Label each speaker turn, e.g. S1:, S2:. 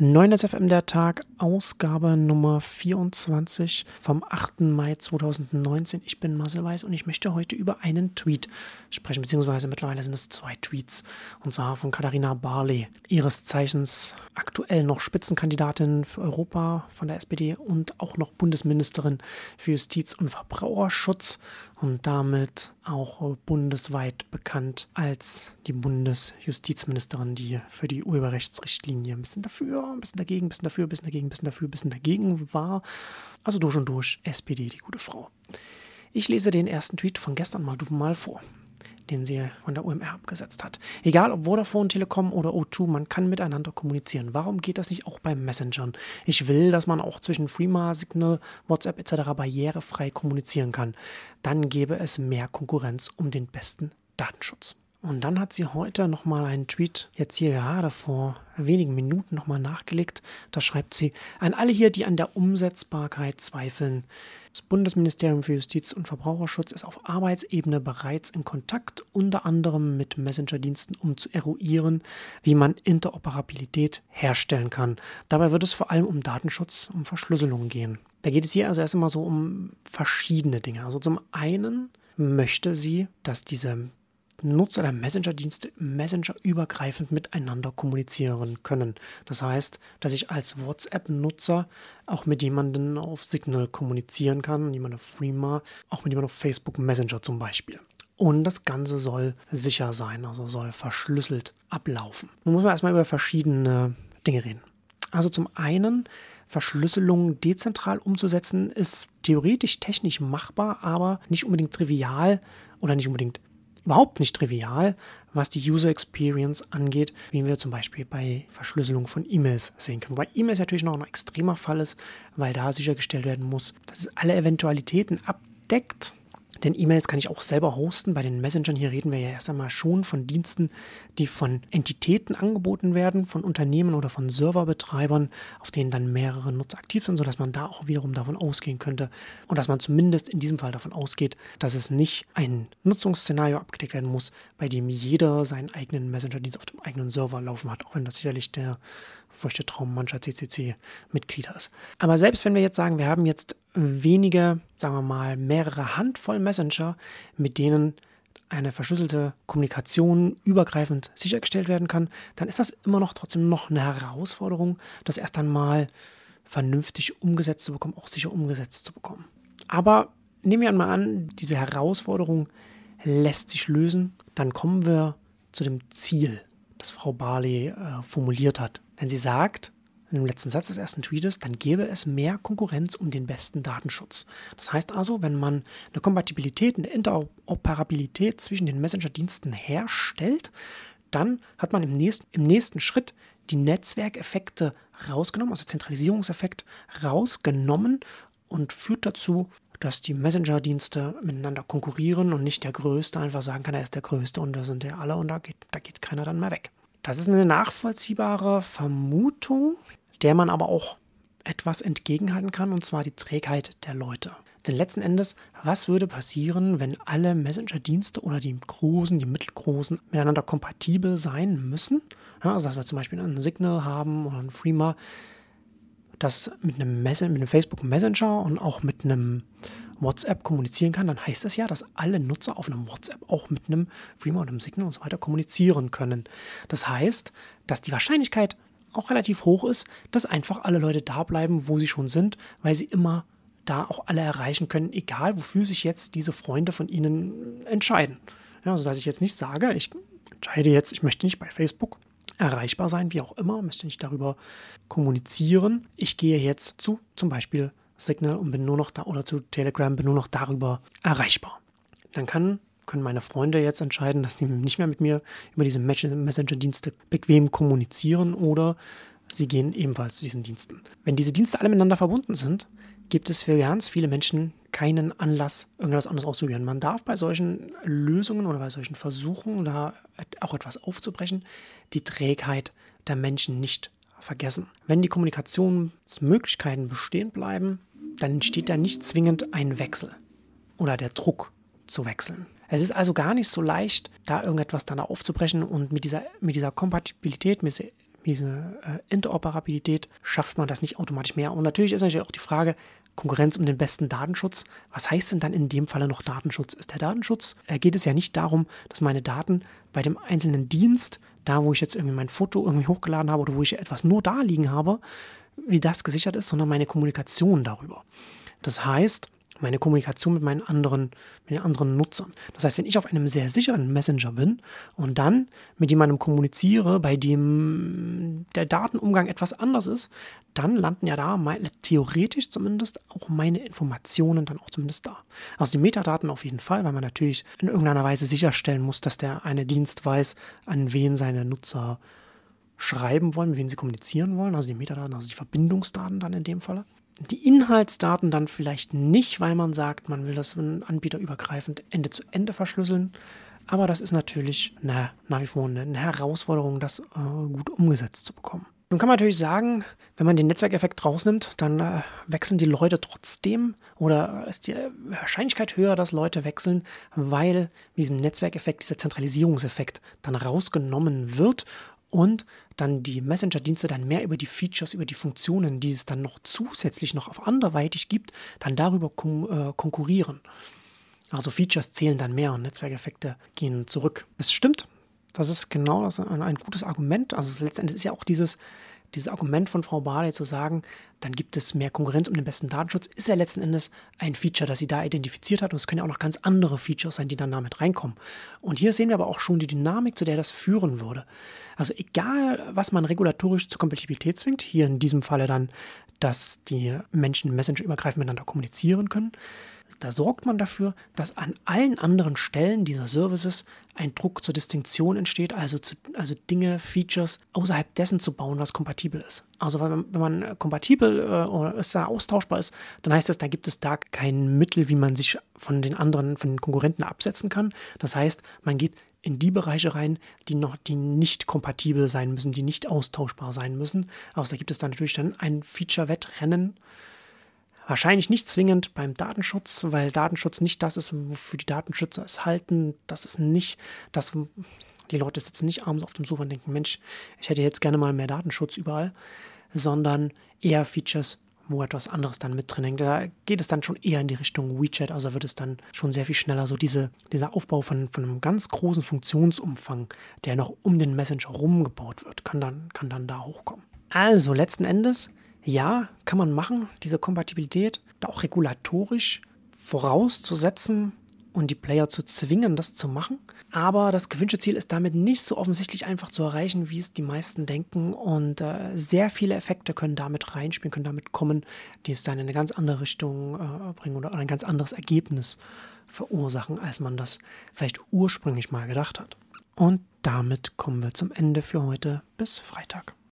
S1: 9 FM der Tag, Ausgabe Nummer 24 vom 8. Mai 2019. Ich bin Marcel Weiß und ich möchte heute über einen Tweet sprechen, beziehungsweise mittlerweile sind es zwei Tweets, und zwar von Katharina Barley, ihres Zeichens aktuell noch Spitzenkandidatin für Europa von der SPD und auch noch Bundesministerin für Justiz und Verbraucherschutz und damit auch bundesweit bekannt als die Bundesjustizministerin, die für die Urheberrechtsrichtlinie ein bisschen dafür, ein bisschen dagegen, ein bisschen dafür, ein bisschen dagegen, ein bisschen dafür, ein bisschen dagegen war. Also durch und durch SPD, die gute Frau. Ich lese den ersten Tweet von gestern mal, mal vor den sie von der UMR abgesetzt hat. Egal ob Vodafone, Telekom oder O2, man kann miteinander kommunizieren. Warum geht das nicht auch bei Messengern? Ich will, dass man auch zwischen Freema, Signal, WhatsApp etc. barrierefrei kommunizieren kann. Dann gäbe es mehr Konkurrenz um den besten Datenschutz. Und dann hat sie heute nochmal einen Tweet, jetzt hier gerade vor wenigen Minuten nochmal nachgelegt. Da schreibt sie, an alle hier, die an der Umsetzbarkeit zweifeln. Das Bundesministerium für Justiz und Verbraucherschutz ist auf Arbeitsebene bereits in Kontakt, unter anderem mit Messenger-Diensten, um zu eruieren, wie man Interoperabilität herstellen kann. Dabei wird es vor allem um Datenschutz, um Verschlüsselung gehen. Da geht es hier also erst einmal so um verschiedene Dinge. Also zum einen möchte sie, dass diese Nutzer der Messenger-Dienste Messenger-übergreifend miteinander kommunizieren können. Das heißt, dass ich als WhatsApp-Nutzer auch mit jemandem auf Signal kommunizieren kann, jemand auf Freema, auch mit jemandem auf Facebook Messenger zum Beispiel. Und das Ganze soll sicher sein, also soll verschlüsselt ablaufen. Nun muss man erstmal über verschiedene Dinge reden. Also zum einen, Verschlüsselung dezentral umzusetzen, ist theoretisch technisch machbar, aber nicht unbedingt trivial oder nicht unbedingt überhaupt nicht trivial, was die User Experience angeht, wie wir zum Beispiel bei Verschlüsselung von E-Mails sehen können. Wobei E-Mails natürlich noch ein extremer Fall ist, weil da sichergestellt werden muss, dass es alle Eventualitäten abdeckt, denn E-Mails kann ich auch selber hosten. Bei den Messengern hier reden wir ja erst einmal schon von Diensten, die von Entitäten angeboten werden, von Unternehmen oder von Serverbetreibern, auf denen dann mehrere Nutzer aktiv sind, sodass man da auch wiederum davon ausgehen könnte und dass man zumindest in diesem Fall davon ausgeht, dass es nicht ein Nutzungsszenario abgedeckt werden muss, bei dem jeder seinen eigenen Messenger-Dienst auf dem eigenen Server laufen hat, auch wenn das sicherlich der feuchte Traum mancher CCC-Mitglieder ist. Aber selbst wenn wir jetzt sagen, wir haben jetzt wenige, sagen wir mal, mehrere Handvoll Messenger, mit denen eine verschlüsselte Kommunikation übergreifend sichergestellt werden kann, dann ist das immer noch trotzdem noch eine Herausforderung, das erst einmal vernünftig umgesetzt zu bekommen, auch sicher umgesetzt zu bekommen. Aber nehmen wir einmal an, diese Herausforderung lässt sich lösen, dann kommen wir zu dem Ziel, das Frau Barley äh, formuliert hat. Denn sie sagt, in dem letzten Satz des ersten Tweetes, dann gäbe es mehr Konkurrenz um den besten Datenschutz. Das heißt also, wenn man eine Kompatibilität, eine Interoperabilität zwischen den Messenger-Diensten herstellt, dann hat man im nächsten, im nächsten Schritt die Netzwerkeffekte rausgenommen, also Zentralisierungseffekt rausgenommen und führt dazu, dass die Messenger-Dienste miteinander konkurrieren und nicht der Größte einfach sagen kann, er ist der Größte und da sind ja alle und da geht, da geht keiner dann mehr weg. Das ist eine nachvollziehbare Vermutung, der man aber auch etwas entgegenhalten kann, und zwar die Trägheit der Leute. Denn letzten Endes, was würde passieren, wenn alle Messenger-Dienste oder die großen, die mittelgroßen miteinander kompatibel sein müssen? Ja, also, dass wir zum Beispiel einen Signal haben oder einen Freema, das mit einem, Mess mit einem Facebook Messenger und auch mit einem WhatsApp kommunizieren kann, dann heißt das ja, dass alle Nutzer auf einem WhatsApp auch mit einem Freema oder einem Signal und so weiter kommunizieren können. Das heißt, dass die Wahrscheinlichkeit auch relativ hoch ist, dass einfach alle Leute da bleiben, wo sie schon sind, weil sie immer da auch alle erreichen können, egal wofür sich jetzt diese Freunde von ihnen entscheiden. Ja, also dass ich jetzt nicht sage, ich entscheide jetzt, ich möchte nicht bei Facebook erreichbar sein, wie auch immer, möchte nicht darüber kommunizieren. Ich gehe jetzt zu zum Beispiel Signal und bin nur noch da oder zu Telegram bin nur noch darüber erreichbar. Dann kann, können meine Freunde jetzt entscheiden, dass sie nicht mehr mit mir über diese Messenger-Dienste bequem kommunizieren oder sie gehen ebenfalls zu diesen Diensten. Wenn diese Dienste alle miteinander verbunden sind, gibt es für ganz viele Menschen keinen Anlass, irgendwas anderes auszuprobieren. Man darf bei solchen Lösungen oder bei solchen Versuchen, da auch etwas aufzubrechen, die Trägheit der Menschen nicht vergessen. Wenn die Kommunikationsmöglichkeiten bestehen bleiben, dann entsteht da nicht zwingend ein Wechsel oder der Druck zu wechseln. Es ist also gar nicht so leicht, da irgendetwas dann aufzubrechen und mit dieser, mit dieser Kompatibilität, mit, diese äh, Interoperabilität schafft man das nicht automatisch mehr. Und natürlich ist natürlich auch die Frage, Konkurrenz um den besten Datenschutz. Was heißt denn dann in dem Falle noch Datenschutz? Ist der Datenschutz, äh, geht es ja nicht darum, dass meine Daten bei dem einzelnen Dienst, da wo ich jetzt irgendwie mein Foto irgendwie hochgeladen habe oder wo ich etwas nur da liegen habe, wie das gesichert ist, sondern meine Kommunikation darüber. Das heißt, meine Kommunikation mit meinen anderen, mit den anderen Nutzern. Das heißt, wenn ich auf einem sehr sicheren Messenger bin und dann mit jemandem kommuniziere, bei dem der Datenumgang etwas anders ist, dann landen ja da meine, theoretisch zumindest auch meine Informationen dann auch zumindest da. Also die Metadaten auf jeden Fall, weil man natürlich in irgendeiner Weise sicherstellen muss, dass der eine Dienst weiß, an wen seine Nutzer schreiben wollen, mit wem sie kommunizieren wollen, also die Metadaten, also die Verbindungsdaten dann in dem Falle die Inhaltsdaten dann vielleicht nicht, weil man sagt, man will das anbieterübergreifend Ende zu Ende verschlüsseln. Aber das ist natürlich eine, nach wie vor eine Herausforderung, das äh, gut umgesetzt zu bekommen. Nun kann man natürlich sagen, wenn man den Netzwerkeffekt rausnimmt, dann äh, wechseln die Leute trotzdem oder ist die Wahrscheinlichkeit höher, dass Leute wechseln, weil mit diesem Netzwerkeffekt dieser Zentralisierungseffekt dann rausgenommen wird und dann die Messenger-Dienste dann mehr über die Features, über die Funktionen, die es dann noch zusätzlich noch auf anderweitig gibt, dann darüber kon äh, konkurrieren. Also Features zählen dann mehr und Netzwerkeffekte gehen zurück. Es stimmt, das ist genau das ein, ein gutes Argument. Also letztendlich ist ja auch dieses, dieses Argument von Frau Barley zu sagen, dann gibt es mehr Konkurrenz um den besten Datenschutz, ist ja letzten Endes ein Feature, das sie da identifiziert hat. Und es können ja auch noch ganz andere Features sein, die dann damit reinkommen. Und hier sehen wir aber auch schon die Dynamik, zu der das führen würde. Also egal, was man regulatorisch zur Kompatibilität zwingt, hier in diesem Falle dann, dass die Menschen Messenger übergreifend miteinander kommunizieren können, da sorgt man dafür, dass an allen anderen Stellen dieser Services ein Druck zur Distinktion entsteht, also, zu, also Dinge, Features außerhalb dessen zu bauen, was kompatibel ist. Also wenn man kompatibel äh, oder es da austauschbar ist, dann heißt das, da gibt es da kein Mittel, wie man sich von den anderen, von den Konkurrenten absetzen kann. Das heißt, man geht in die Bereiche rein, die noch, die nicht kompatibel sein müssen, die nicht austauschbar sein müssen. Da gibt es dann natürlich dann ein Feature-Wettrennen Wahrscheinlich nicht zwingend beim Datenschutz, weil Datenschutz nicht das ist, wofür die Datenschützer es halten. Das ist nicht das, die Leute sitzen nicht abends auf dem Sofa und denken, Mensch, ich hätte jetzt gerne mal mehr Datenschutz überall, sondern eher Features, wo etwas anderes dann mit drin hängt. Da geht es dann schon eher in die Richtung WeChat, also wird es dann schon sehr viel schneller so diese, dieser Aufbau von, von einem ganz großen Funktionsumfang, der noch um den Messenger rumgebaut wird, kann dann, kann dann da hochkommen. Also letzten Endes ja, kann man machen, diese Kompatibilität, da auch regulatorisch vorauszusetzen und die Player zu zwingen, das zu machen. Aber das gewünschte Ziel ist damit nicht so offensichtlich einfach zu erreichen, wie es die meisten denken. Und äh, sehr viele Effekte können damit reinspielen, können damit kommen, die es dann in eine ganz andere Richtung äh, bringen oder ein ganz anderes Ergebnis verursachen, als man das vielleicht ursprünglich mal gedacht hat. Und damit kommen wir zum Ende für heute. Bis Freitag.